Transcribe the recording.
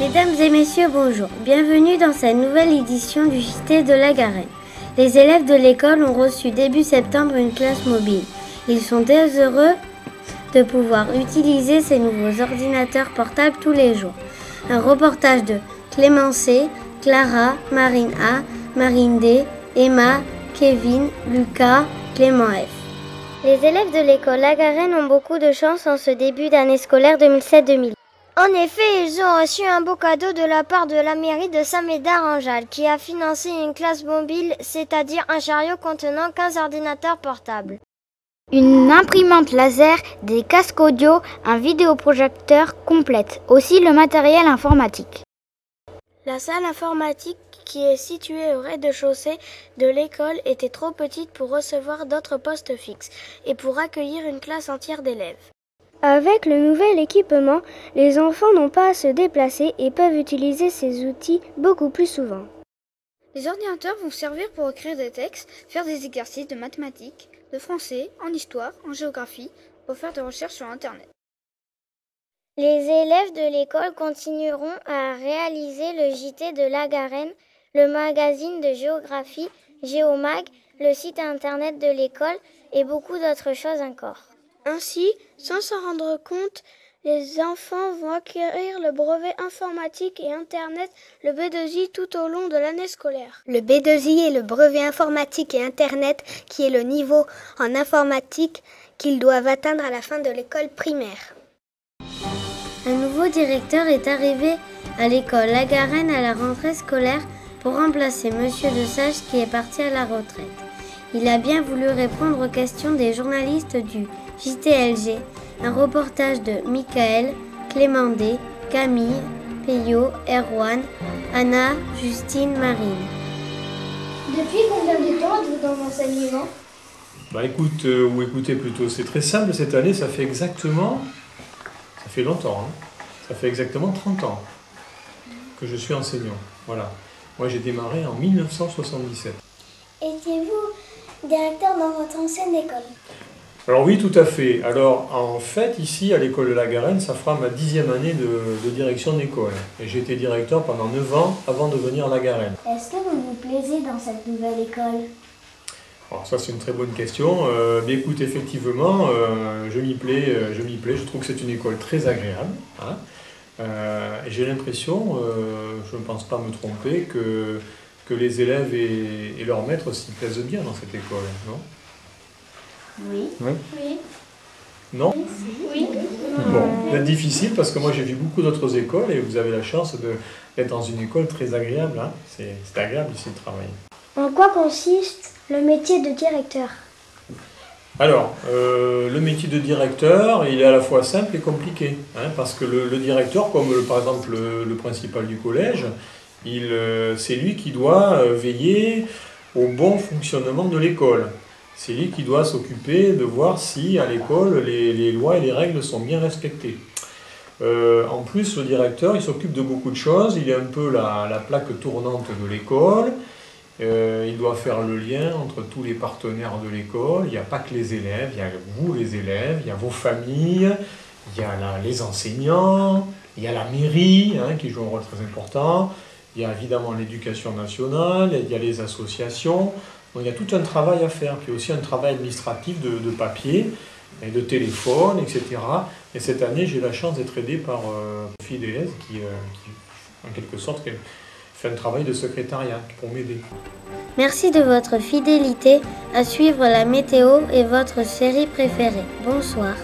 Mesdames et messieurs, bonjour. Bienvenue dans cette nouvelle édition du JT de la Garenne. Les élèves de l'école ont reçu début septembre une classe mobile. Ils sont très heureux de pouvoir utiliser ces nouveaux ordinateurs portables tous les jours. Un reportage de Clément C, Clara, Marine A, Marine D, Emma, Kevin, Lucas, Clément F. Les élèves de l'école Lagarenne ont beaucoup de chance en ce début d'année scolaire 2007-2008. En effet, ils ont reçu un beau cadeau de la part de la mairie de Saint-Médard-en-Jalles qui a financé une classe mobile, c'est-à-dire un chariot contenant 15 ordinateurs portables. Une imprimante laser, des casques audio, un vidéoprojecteur complète, aussi le matériel informatique. La salle informatique qui est située au rez-de-chaussée de l'école était trop petite pour recevoir d'autres postes fixes et pour accueillir une classe entière d'élèves. Avec le nouvel équipement, les enfants n'ont pas à se déplacer et peuvent utiliser ces outils beaucoup plus souvent. Les ordinateurs vont servir pour écrire des textes, faire des exercices de mathématiques, de français, en histoire, en géographie, pour faire des recherches sur Internet. Les élèves de l'école continueront à réaliser le JT de la Garenne, le magazine de géographie Géomag, le site internet de l'école et beaucoup d'autres choses encore. Ainsi, sans s'en rendre compte, les enfants vont acquérir le brevet informatique et Internet, le B2I, tout au long de l'année scolaire. Le B2I est le brevet informatique et Internet qui est le niveau en informatique qu'ils doivent atteindre à la fin de l'école primaire. Un nouveau directeur est arrivé à l'école La Garenne à la rentrée scolaire pour remplacer Monsieur de Sage qui est parti à la retraite. Il a bien voulu répondre aux questions des journalistes du JTLG, un reportage de Michael, Clément D, Camille, Peyo, Erwan, Anna, Justine, Marine. Depuis combien de temps êtes-vous dans l'enseignement? Bah écoute, euh, ou écoutez plutôt, c'est très simple cette année, ça fait exactement, ça fait longtemps, hein. ça fait exactement 30 ans que je suis enseignant. Voilà. Moi j'ai démarré en 1977. Étiez-vous directeur dans votre ancienne école? Alors oui, tout à fait. Alors en fait, ici à l'école de la Garenne, ça fera ma dixième année de, de direction d'école. Et j'ai été directeur pendant 9 ans avant de venir à la Garenne. Est-ce que vous vous plaisez dans cette nouvelle école? Alors ça c'est une très bonne question. Euh, mais écoute, effectivement, euh, je m'y plais, euh, je m'y plais. Je trouve que c'est une école très agréable. hein. J'ai l'impression, je ne pense pas me tromper, que, que les élèves et, et leurs maîtres s'y plaisent bien dans cette école, non? Oui. Oui. Oui. Non Oui. Bon, c'est difficile parce que moi j'ai vu beaucoup d'autres écoles et vous avez la chance d'être dans une école très agréable. hein. C'est agréable ici de travailler. En quoi consiste le métier de directeur? Alors, euh, le métier de directeur, il est à la fois simple et compliqué. hein, parce que le, le directeur, comme le- par exemple le, le principal du collège, euh, c'est lui qui doit euh, veiller au bon fonctionnement de l'école. C'est lui qui doit s'occuper de voir si à l'école les, lois et les règles sont bien respectées. Euh, en plus, le directeur, il s'occupe de beaucoup de choses. Il est un peu la, la plaque tournante de l'école. Euh, il doit faire le lien entre tous les partenaires de l'école. Il n'y a pas que les élèves, il y a vous les élèves, il y a vos familles, il y a les enseignants, il y a la mairie hein, qui joue un rôle très important, il y a évidemment l'éducation nationale, il y a les associations. Il y a tout un travail à faire, puis aussi un travail administratif de, de papier et de téléphone, etc. Et cette année, j'ai la chance d'être aidé par euh, euh, qui, en quelque sorte, fait un travail de secrétariat pour m'aider. Merci de votre fidélité à suivre la météo et votre série préférée. Bonsoir.